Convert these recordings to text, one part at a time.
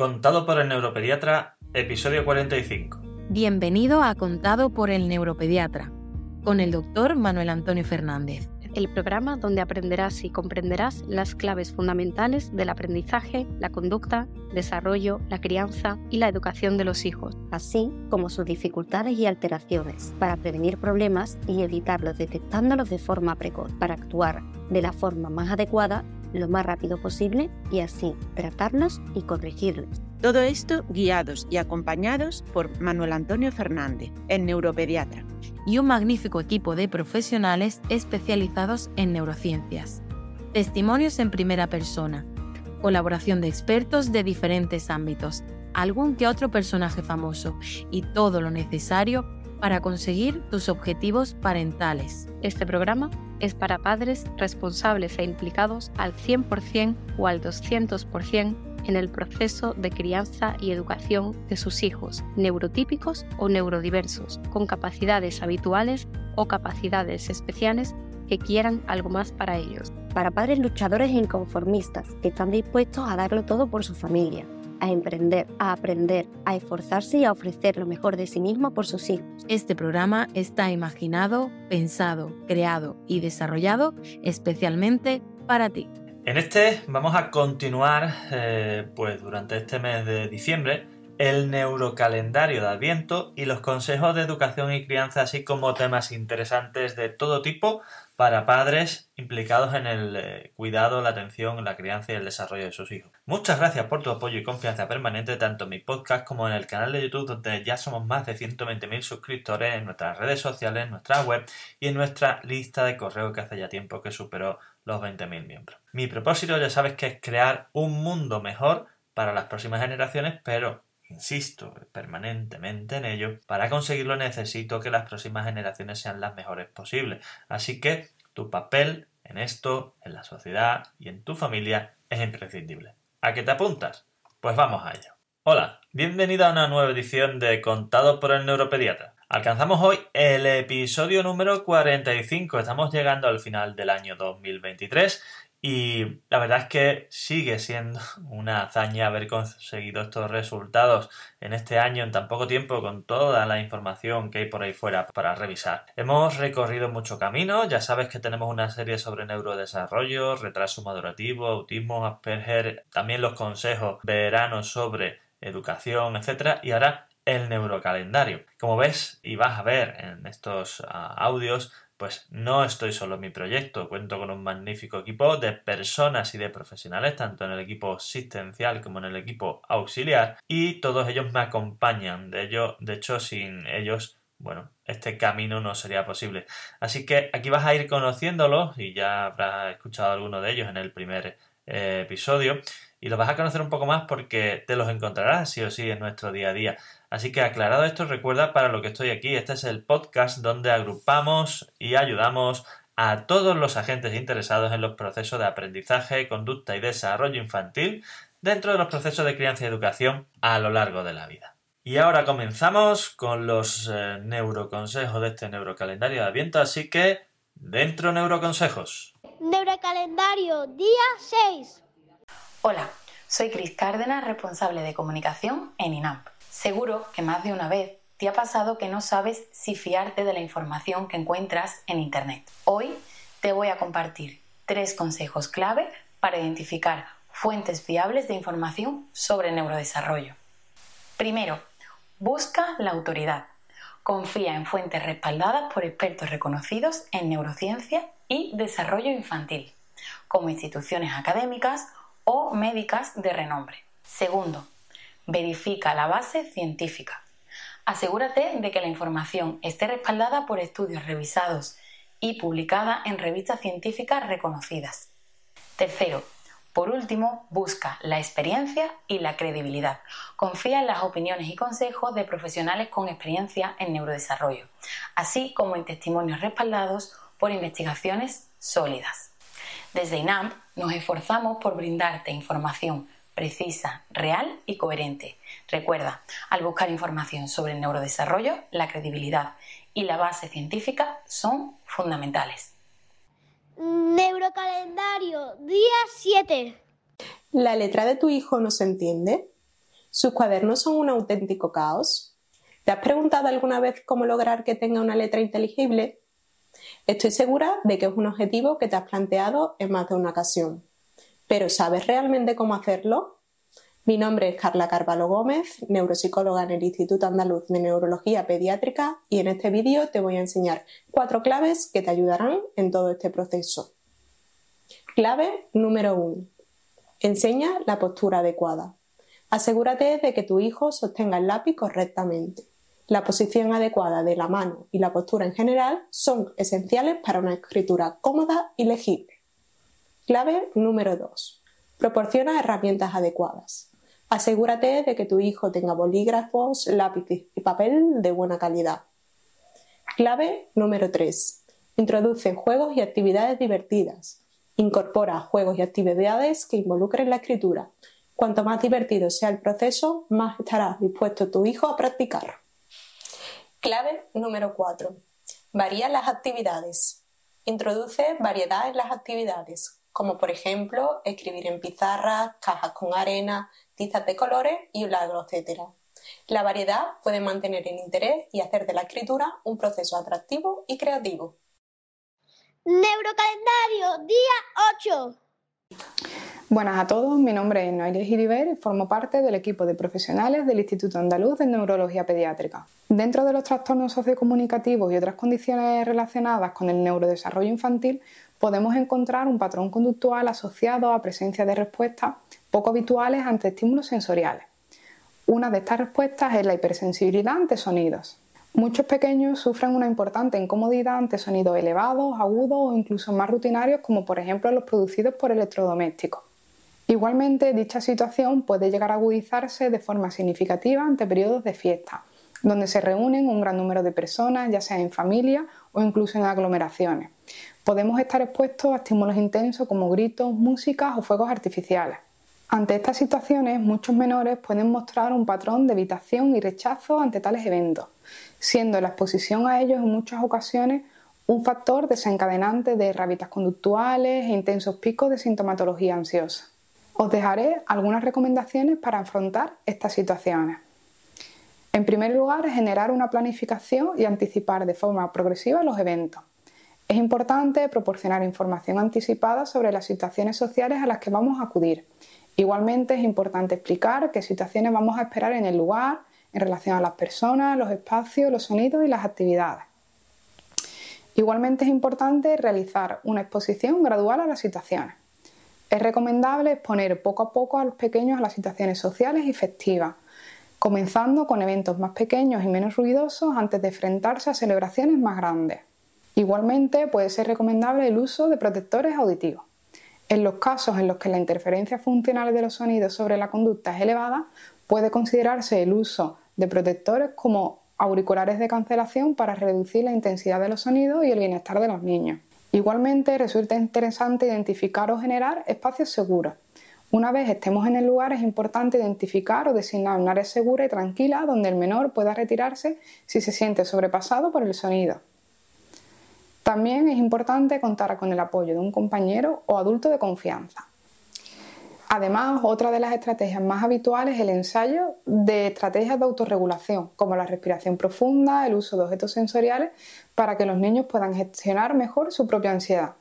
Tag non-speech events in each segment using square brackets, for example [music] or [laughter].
Contado por el neuropediatra, episodio 45. Bienvenido a Contado por el neuropediatra, con el doctor Manuel Antonio Fernández. El programa donde aprenderás y comprenderás las claves fundamentales del aprendizaje, la conducta, desarrollo, la crianza y la educación de los hijos, así como sus dificultades y alteraciones, para prevenir problemas y evitarlos detectándolos de forma precoz, para actuar de la forma más adecuada lo más rápido posible y así tratarlos y corregirlos. Todo esto guiados y acompañados por Manuel Antonio Fernández, el neuropediatra. Y un magnífico equipo de profesionales especializados en neurociencias. Testimonios en primera persona, colaboración de expertos de diferentes ámbitos, algún que otro personaje famoso y todo lo necesario para conseguir tus objetivos parentales. Este programa es para padres responsables e implicados al 100% o al 200% en el proceso de crianza y educación de sus hijos, neurotípicos o neurodiversos, con capacidades habituales o capacidades especiales que quieran algo más para ellos. Para padres luchadores e inconformistas que están dispuestos a darlo todo por su familia a emprender, a aprender, a esforzarse y a ofrecer lo mejor de sí mismo por sus hijos. Este programa está imaginado, pensado, creado y desarrollado especialmente para ti. En este vamos a continuar, eh, pues durante este mes de diciembre, el neurocalendario de Adviento y los consejos de educación y crianza, así como temas interesantes de todo tipo para padres implicados en el eh, cuidado, la atención, la crianza y el desarrollo de sus hijos. Muchas gracias por tu apoyo y confianza permanente tanto en mi podcast como en el canal de YouTube donde ya somos más de 120.000 suscriptores en nuestras redes sociales, en nuestra web y en nuestra lista de correo que hace ya tiempo que superó los 20.000 miembros. Mi propósito ya sabes que es crear un mundo mejor para las próximas generaciones, pero insisto permanentemente en ello, para conseguirlo necesito que las próximas generaciones sean las mejores posibles. Así que tu papel en esto, en la sociedad y en tu familia es imprescindible. ¿A qué te apuntas? Pues vamos a ello. Hola, bienvenido a una nueva edición de Contado por el Neuropediatra. Alcanzamos hoy el episodio número 45. Estamos llegando al final del año 2023 y la verdad es que sigue siendo [laughs] una hazaña haber conseguido estos resultados en este año en tan poco tiempo con toda la información que hay por ahí fuera para revisar. Hemos recorrido mucho camino, ya sabes que tenemos una serie sobre neurodesarrollo, retraso madurativo, autismo, Asperger, también los consejos veranos sobre educación, etcétera, y ahora el neurocalendario. Como ves y vas a ver en estos ah, audios, pues no estoy solo en mi proyecto, cuento con un magnífico equipo de personas y de profesionales, tanto en el equipo asistencial como en el equipo auxiliar, y todos ellos me acompañan. De ello, de hecho, sin ellos, bueno, este camino no sería posible. Así que aquí vas a ir conociéndolos, y ya habrás escuchado alguno de ellos en el primer eh, episodio, y los vas a conocer un poco más porque te los encontrarás sí o sí en nuestro día a día. Así que aclarado esto, recuerda para lo que estoy aquí, este es el podcast donde agrupamos y ayudamos a todos los agentes interesados en los procesos de aprendizaje, conducta y desarrollo infantil dentro de los procesos de crianza y educación a lo largo de la vida. Y ahora comenzamos con los eh, neuroconsejos de este neurocalendario de Adviento, así que dentro neuroconsejos. Neurocalendario, día 6. Hola, soy Cris Cárdenas, responsable de comunicación en INAMP. Seguro que más de una vez te ha pasado que no sabes si fiarte de la información que encuentras en Internet. Hoy te voy a compartir tres consejos clave para identificar fuentes fiables de información sobre neurodesarrollo. Primero, busca la autoridad. Confía en fuentes respaldadas por expertos reconocidos en neurociencia y desarrollo infantil, como instituciones académicas o médicas de renombre. Segundo, verifica la base científica. Asegúrate de que la información esté respaldada por estudios revisados y publicada en revistas científicas reconocidas. Tercero, por último, busca la experiencia y la credibilidad. Confía en las opiniones y consejos de profesionales con experiencia en neurodesarrollo, así como en testimonios respaldados por investigaciones sólidas. Desde INAMP nos esforzamos por brindarte información precisa, real y coherente. Recuerda, al buscar información sobre el neurodesarrollo, la credibilidad y la base científica son fundamentales. Neurocalendario, día 7. ¿La letra de tu hijo no se entiende? ¿Sus cuadernos son un auténtico caos? ¿Te has preguntado alguna vez cómo lograr que tenga una letra inteligible? Estoy segura de que es un objetivo que te has planteado en más de una ocasión. Pero ¿sabes realmente cómo hacerlo? Mi nombre es Carla Carvalho Gómez, neuropsicóloga en el Instituto Andaluz de Neurología Pediátrica y en este vídeo te voy a enseñar cuatro claves que te ayudarán en todo este proceso. Clave número 1. Enseña la postura adecuada. Asegúrate de que tu hijo sostenga el lápiz correctamente. La posición adecuada de la mano y la postura en general son esenciales para una escritura cómoda y legible. Clave número 2. Proporciona herramientas adecuadas. Asegúrate de que tu hijo tenga bolígrafos, lápices y papel de buena calidad. Clave número 3. Introduce juegos y actividades divertidas. Incorpora juegos y actividades que involucren la escritura. Cuanto más divertido sea el proceso, más estará dispuesto tu hijo a practicar. Clave número 4. Varía las actividades. Introduce variedad en las actividades, como por ejemplo escribir en pizarras, cajas con arena, tizas de colores y un lago, etc. La variedad puede mantener el interés y hacer de la escritura un proceso atractivo y creativo. Neurocalendario, día 8. Buenas a todos, mi nombre es Noelia Giriber y formo parte del equipo de profesionales del Instituto Andaluz de Neurología Pediátrica. Dentro de los trastornos sociocomunicativos y otras condiciones relacionadas con el neurodesarrollo infantil, podemos encontrar un patrón conductual asociado a presencia de respuestas poco habituales ante estímulos sensoriales. Una de estas respuestas es la hipersensibilidad ante sonidos. Muchos pequeños sufren una importante incomodidad ante sonidos elevados, agudos o incluso más rutinarios como por ejemplo los producidos por electrodomésticos. Igualmente, dicha situación puede llegar a agudizarse de forma significativa ante periodos de fiesta, donde se reúnen un gran número de personas, ya sea en familia o incluso en aglomeraciones. Podemos estar expuestos a estímulos intensos como gritos, músicas o fuegos artificiales. Ante estas situaciones, muchos menores pueden mostrar un patrón de evitación y rechazo ante tales eventos, siendo la exposición a ellos en muchas ocasiones un factor desencadenante de rabitas conductuales e intensos picos de sintomatología ansiosa. Os dejaré algunas recomendaciones para afrontar estas situaciones. En primer lugar, generar una planificación y anticipar de forma progresiva los eventos. Es importante proporcionar información anticipada sobre las situaciones sociales a las que vamos a acudir Igualmente es importante explicar qué situaciones vamos a esperar en el lugar, en relación a las personas, los espacios, los sonidos y las actividades. Igualmente es importante realizar una exposición gradual a las situaciones. Es recomendable exponer poco a poco a los pequeños a las situaciones sociales y festivas, comenzando con eventos más pequeños y menos ruidosos antes de enfrentarse a celebraciones más grandes. Igualmente puede ser recomendable el uso de protectores auditivos. En los casos en los que la interferencia funcional de los sonidos sobre la conducta es elevada, puede considerarse el uso de protectores como auriculares de cancelación para reducir la intensidad de los sonidos y el bienestar de los niños. Igualmente, resulta interesante identificar o generar espacios seguros. Una vez estemos en el lugar, es importante identificar o designar un área segura y tranquila donde el menor pueda retirarse si se siente sobrepasado por el sonido. También es importante contar con el apoyo de un compañero o adulto de confianza. Además, otra de las estrategias más habituales es el ensayo de estrategias de autorregulación, como la respiración profunda, el uso de objetos sensoriales, para que los niños puedan gestionar mejor su propia ansiedad.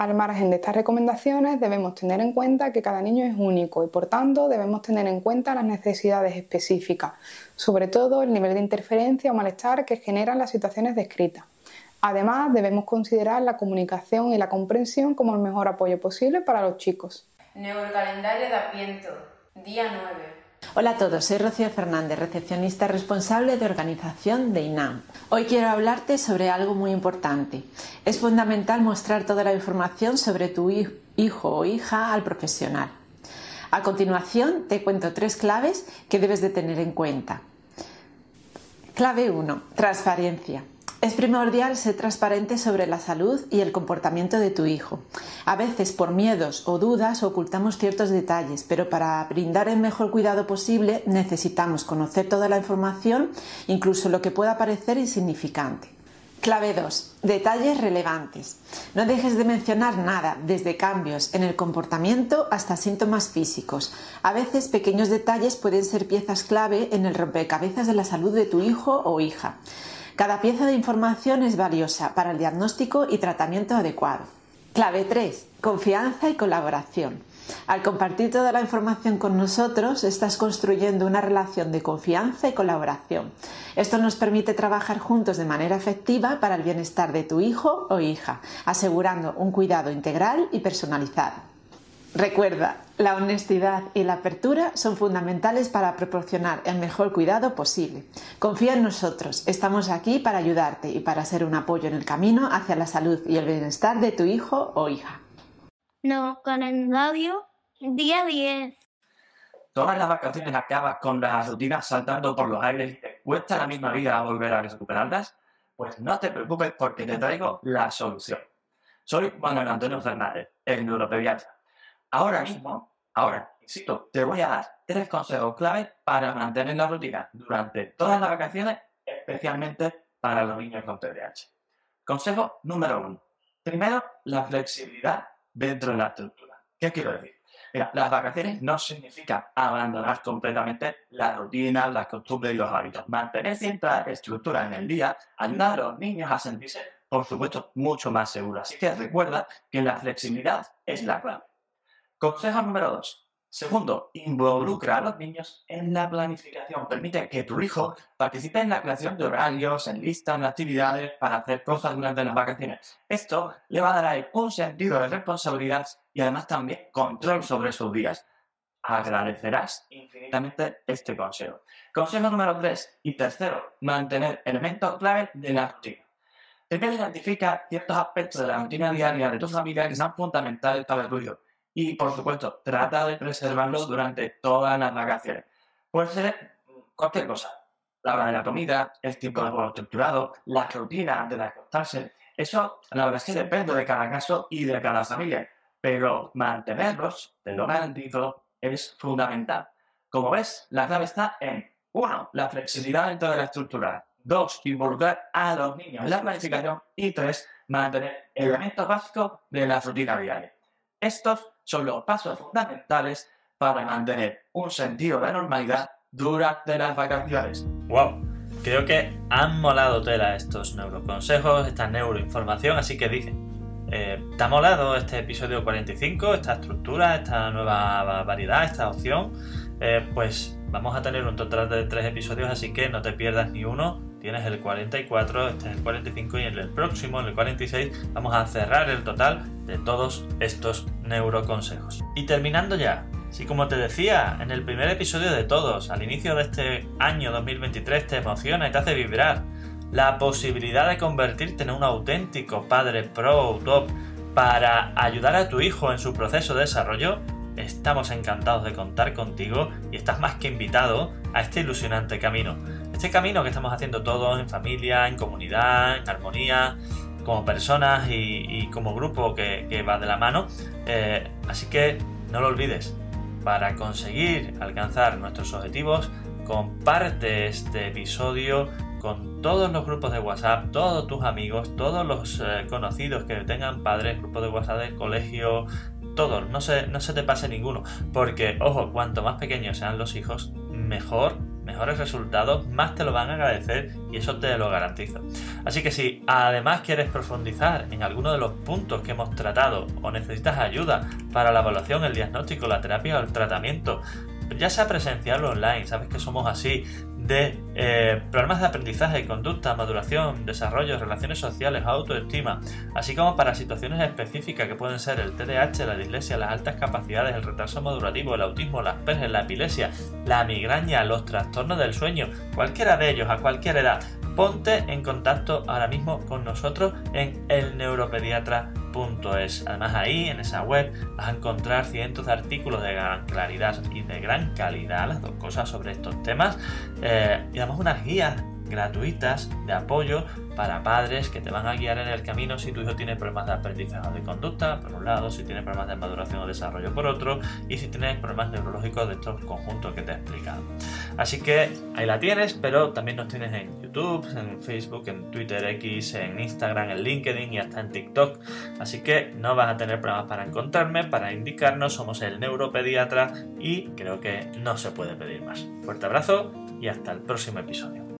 Al margen de estas recomendaciones, debemos tener en cuenta que cada niño es único y, por tanto, debemos tener en cuenta las necesidades específicas, sobre todo el nivel de interferencia o malestar que generan las situaciones descritas. Además, debemos considerar la comunicación y la comprensión como el mejor apoyo posible para los chicos. Neurocalendario de Apiento, día 9. Hola a todos, soy Rocío Fernández, recepcionista responsable de organización de INAM. Hoy quiero hablarte sobre algo muy importante. Es fundamental mostrar toda la información sobre tu hijo o hija al profesional. A continuación te cuento tres claves que debes de tener en cuenta. Clave 1. Transparencia. Es primordial ser transparente sobre la salud y el comportamiento de tu hijo. A veces por miedos o dudas ocultamos ciertos detalles, pero para brindar el mejor cuidado posible necesitamos conocer toda la información, incluso lo que pueda parecer insignificante. Clave 2. Detalles relevantes. No dejes de mencionar nada, desde cambios en el comportamiento hasta síntomas físicos. A veces pequeños detalles pueden ser piezas clave en el rompecabezas de la salud de tu hijo o hija. Cada pieza de información es valiosa para el diagnóstico y tratamiento adecuado. Clave 3. Confianza y colaboración. Al compartir toda la información con nosotros, estás construyendo una relación de confianza y colaboración. Esto nos permite trabajar juntos de manera efectiva para el bienestar de tu hijo o hija, asegurando un cuidado integral y personalizado. Recuerda, la honestidad y la apertura son fundamentales para proporcionar el mejor cuidado posible. Confía en nosotros, estamos aquí para ayudarte y para ser un apoyo en el camino hacia la salud y el bienestar de tu hijo o hija. No, calendario, día 10. Todas las vacaciones acabas con las rutinas saltando por los aires y te cuesta la misma vida volver a recuperarlas, pues no te preocupes porque te traigo la solución. Soy Manuel Antonio Fernández, el neuropediatra. Ahora mismo, ahora, insisto, te voy a dar tres consejos clave para mantener la rutina durante todas las vacaciones, especialmente para los niños con TDAH. Consejo número uno. Primero, la flexibilidad dentro de la estructura. ¿Qué quiero decir? Mira, las vacaciones no significa abandonar completamente la rutina, las costumbres y los hábitos. Mantener cierta estructura en el día ayuda a los niños a sentirse, por supuesto, mucho más seguros. Así que recuerda que la flexibilidad es la clave. Consejo número dos. Segundo, involucra a los niños en la planificación. Permite que tu hijo participe en la creación de horarios, en listas de actividades para hacer cosas durante las vacaciones. Esto le va a dar un sentido de responsabilidad y además también control sobre sus días. Agradecerás infinitamente este consejo. Consejo número 3 y tercero, mantener elementos clave de la rutina. Primero identifica ciertos aspectos de la rutina diaria de tu familia que son fundamentales para el tuyo y, por supuesto, trata de preservarlo durante todas las vacaciones. Puede ser cualquier cosa. La hora de la comida, el tiempo de juego estructurado, la rutina antes de acostarse. Eso, la verdad es que depende de cada caso y de cada familia. Pero mantenerlos, te lo garantizo, es fundamental. Como ves, la clave está en 1. La flexibilidad dentro de la estructura. 2. Involucrar a los niños en la planificación. Y 3. Mantener elementos básicos de la rutina diaria. Estos son los pasos fundamentales para mantener un sentido de normalidad durante las vacaciones. ¡Wow! Creo que han molado tela estos neuroconsejos, esta neuroinformación, así que dicen, eh, ¿te ha molado este episodio 45, esta estructura, esta nueva variedad, esta opción? Eh, pues vamos a tener un total de tres episodios, así que no te pierdas ni uno. Tienes el 44, este es el 45 y en el próximo, en el 46, vamos a cerrar el total de todos estos neuroconsejos. Y terminando ya, si como te decía en el primer episodio de todos, al inicio de este año 2023 te emociona y te hace vibrar la posibilidad de convertirte en un auténtico padre pro top para ayudar a tu hijo en su proceso de desarrollo, estamos encantados de contar contigo y estás más que invitado a este ilusionante camino. Este camino que estamos haciendo todos en familia, en comunidad, en armonía, como personas y, como grupo que, va de la mano. Eh, así que no lo olvides, para conseguir alcanzar nuestros objetivos, comparte este episodio con todos los grupos de WhatsApp, todos tus amigos, todos los eh, conocidos que tengan padres, grupos de WhatsApp de colegio, todos, no se, no se te pase ninguno, porque ojo, cuanto más pequeños sean los hijos, mejor mejores resultados, más te lo van a agradecer y eso te lo garantizo. Así que si además quieres profundizar en alguno de los puntos que hemos tratado o necesitas ayuda para la evaluación, el diagnóstico, la terapia o el tratamiento, ya sea presencial o online, sabes que somos así, de eh, problemas de aprendizaje, conducta, maduración, desarrollo, relaciones sociales, autoestima, así como para situaciones específicas que pueden ser el TDAH, la dislexia, las altas capacidades, el retraso madurativo, el autismo, las Asperger, la epilepsia, la migraña, los trastornos del sueño, cualquiera de ellos a cualquier edad. Ponte en contacto ahora mismo con nosotros en elneuropediatra.es. Además ahí en esa web vas a encontrar cientos de artículos de gran claridad y de gran calidad, las dos cosas sobre estos temas. Eh, y además unas guías gratuitas de apoyo para padres que te van a guiar en el camino si tu hijo tiene problemas de aprendizaje o de conducta, por un lado, si tiene problemas de maduración o desarrollo por otro, y si tienes problemas neurológicos de estos conjuntos que te he explicado. Así que ahí la tienes, pero también nos tienes en YouTube, en Facebook, en Twitter X, en Instagram, en LinkedIn y hasta en TikTok. Así que no vas a tener problemas para encontrarme, para indicarnos, somos el neuropediatra y creo que no se puede pedir más. Fuerte abrazo y hasta el próximo episodio.